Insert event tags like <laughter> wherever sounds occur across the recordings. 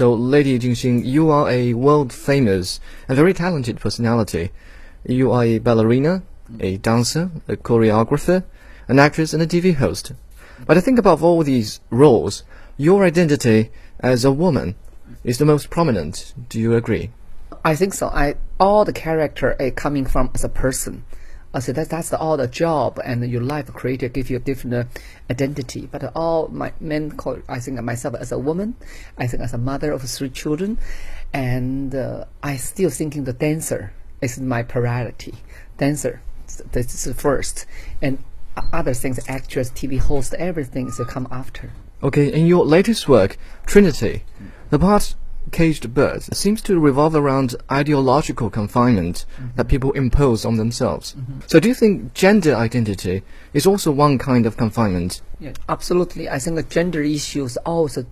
So, Lady Jin Xing, you are a world famous and very talented personality. You are a ballerina, a dancer, a choreographer, an actress, and a TV host. But I think above all these roles, your identity as a woman is the most prominent. Do you agree? I think so. I all the character are coming from as a person. Said that that's the, all the job and your life creator give you a different uh, identity. But all my men call I think myself as a woman, I think as a mother of three children, and uh, I still thinking the dancer is my priority. Dancer, this is first, and other things, actress, TV host, everything is to come after. Okay, in your latest work, Trinity, the part caged birds seems to revolve around ideological confinement mm -hmm. that people impose on themselves. Mm -hmm. So do you think gender identity is also one kind of confinement? Yeah, absolutely. I think the gender issues also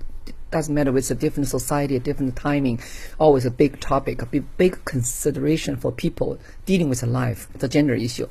doesn't matter it's a different society, a different timing, always a big topic, a big, big consideration for people dealing with life, the gender issue.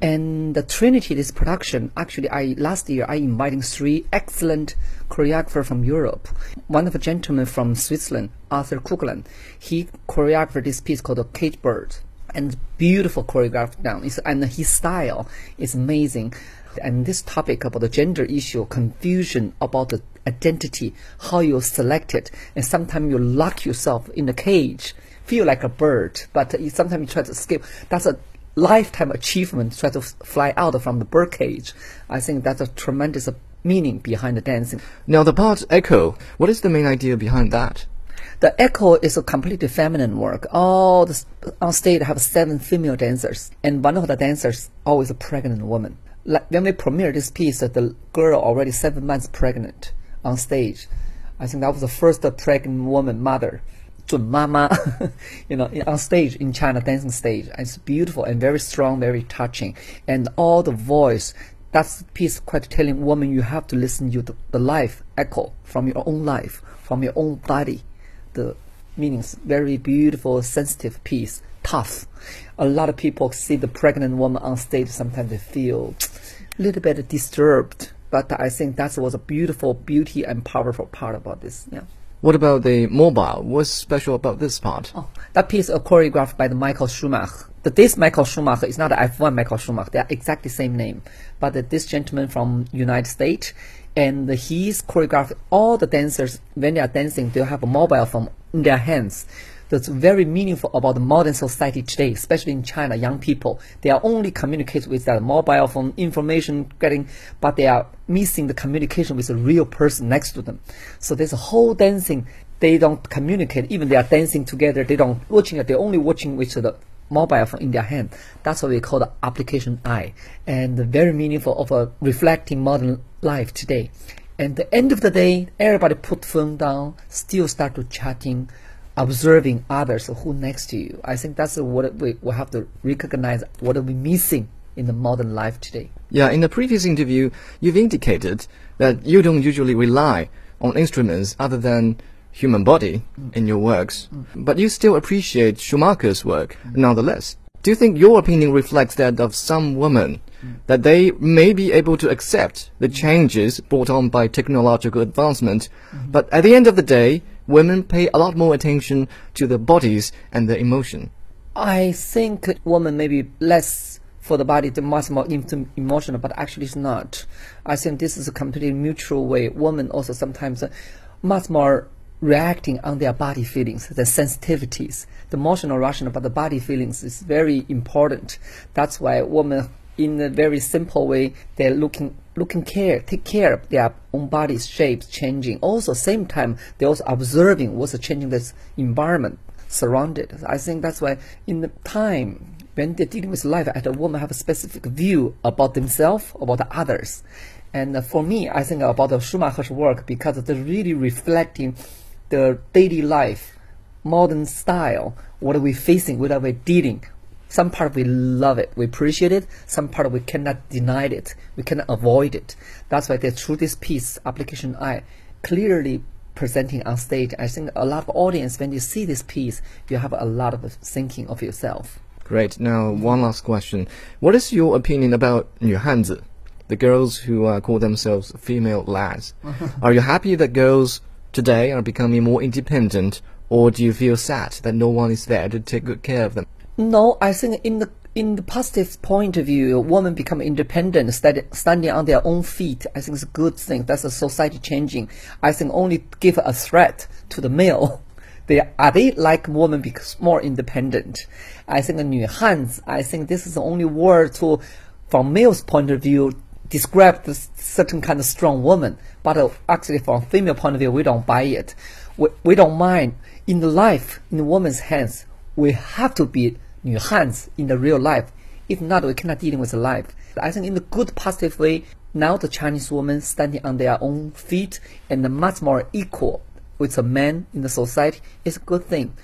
And the Trinity, this production, actually, I last year I invited three excellent choreographers from Europe. One of the gentlemen from Switzerland, Arthur Kuggeleyn, he choreographed this piece called The Cage Bird and beautiful choreographed down. It's, and his style is amazing. And this topic about the gender issue, confusion about the identity, how you select it, and sometimes you lock yourself in a cage, feel like a bird, but you, sometimes you try to escape. That's a lifetime achievement, try to fly out from the bird cage. I think that's a tremendous uh, meaning behind the dancing. Now the part echo, what is the main idea behind that? The echo is a completely feminine work. All the, on stage have seven female dancers, and one of the dancers always a pregnant woman. Like when we premiere this piece, the girl already seven months pregnant on stage. I think that was the first pregnant woman mother, Zun Mama, <laughs> you know, on stage in China, dancing stage. It's beautiful and very strong, very touching. And all the voice, that's the piece quite telling woman you have to listen to the, the life echo from your own life, from your own body. The meanings, very beautiful, sensitive piece, tough. A lot of people see the pregnant woman on stage, sometimes they feel a little bit disturbed but I think that was a beautiful, beauty and powerful part about this. Yeah. What about the mobile? What's special about this part? Oh, that piece is choreographed by the Michael Schumacher. The, this Michael Schumacher is not the F1 Michael Schumacher. They are exactly the same name. But this gentleman from United States, and he's choreographed all the dancers when they are dancing. They have a mobile phone in their hands that's very meaningful about the modern society today, especially in China, young people. They are only communicate with their mobile phone information getting, but they are missing the communication with a real person next to them. So there's a whole dancing. They don't communicate. Even they are dancing together. They don't watching it. They're only watching with the mobile phone in their hand. That's what we call the application eye, and very meaningful of a reflecting modern life today. And the end of the day, everybody put phone down, still start to chatting, observing others who next to you. I think that's what we, we have to recognize what are we missing in the modern life today. Yeah, in the previous interview, you've indicated that you don't usually rely on instruments other than human body mm. in your works, mm. but you still appreciate Schumacher's work mm. nonetheless. Do you think your opinion reflects that of some women, mm. that they may be able to accept the changes brought on by technological advancement, -hmm. but at the end of the day, women pay a lot more attention to their bodies and their emotion. I think women maybe less for the body, the much more emotional, but actually it's not. I think this is a completely mutual way. Women also sometimes much more reacting on their body feelings, the sensitivities, the emotional rational, but the body feelings is very important. That's why women in a very simple way, they're looking looking care, take care of their own body's shapes changing. Also, same time, they're also observing what's changing this environment surrounded. I think that's why in the time when they're dealing with life, a woman have a specific view about themselves, about the others. And uh, for me, I think about the Schumacher's work because they're really reflecting the daily life, modern style, what are we facing, what are we dealing, some part we love it, we appreciate it. Some part we cannot deny it, we cannot avoid it. That's why through this piece, application I, clearly presenting on stage, I think a lot of audience, when you see this piece, you have a lot of thinking of yourself. Great. Now, one last question. What is your opinion about 女汉子, the girls who uh, call themselves female lads? <laughs> Are you happy that girls today are becoming more independent, or do you feel sad that no one is there to take good care of them? No, I think in the in the positive point of view, women become independent, stand, standing on their own feet. I think it's a good thing. That's a society changing. I think only give a threat to the male. <laughs> They are they like women because more independent. I think 女汉子. I think this is the only word to, from male's point of view, describe this certain kind of strong woman. But uh, actually, from female point of view, we don't buy it. We, we don't mind. In the life, in the woman's hands, we have to be New in the real life. If not, we cannot deal with life. I think in a good positive way, now the Chinese women standing on their own feet and much more equal with the men in the society is a good thing.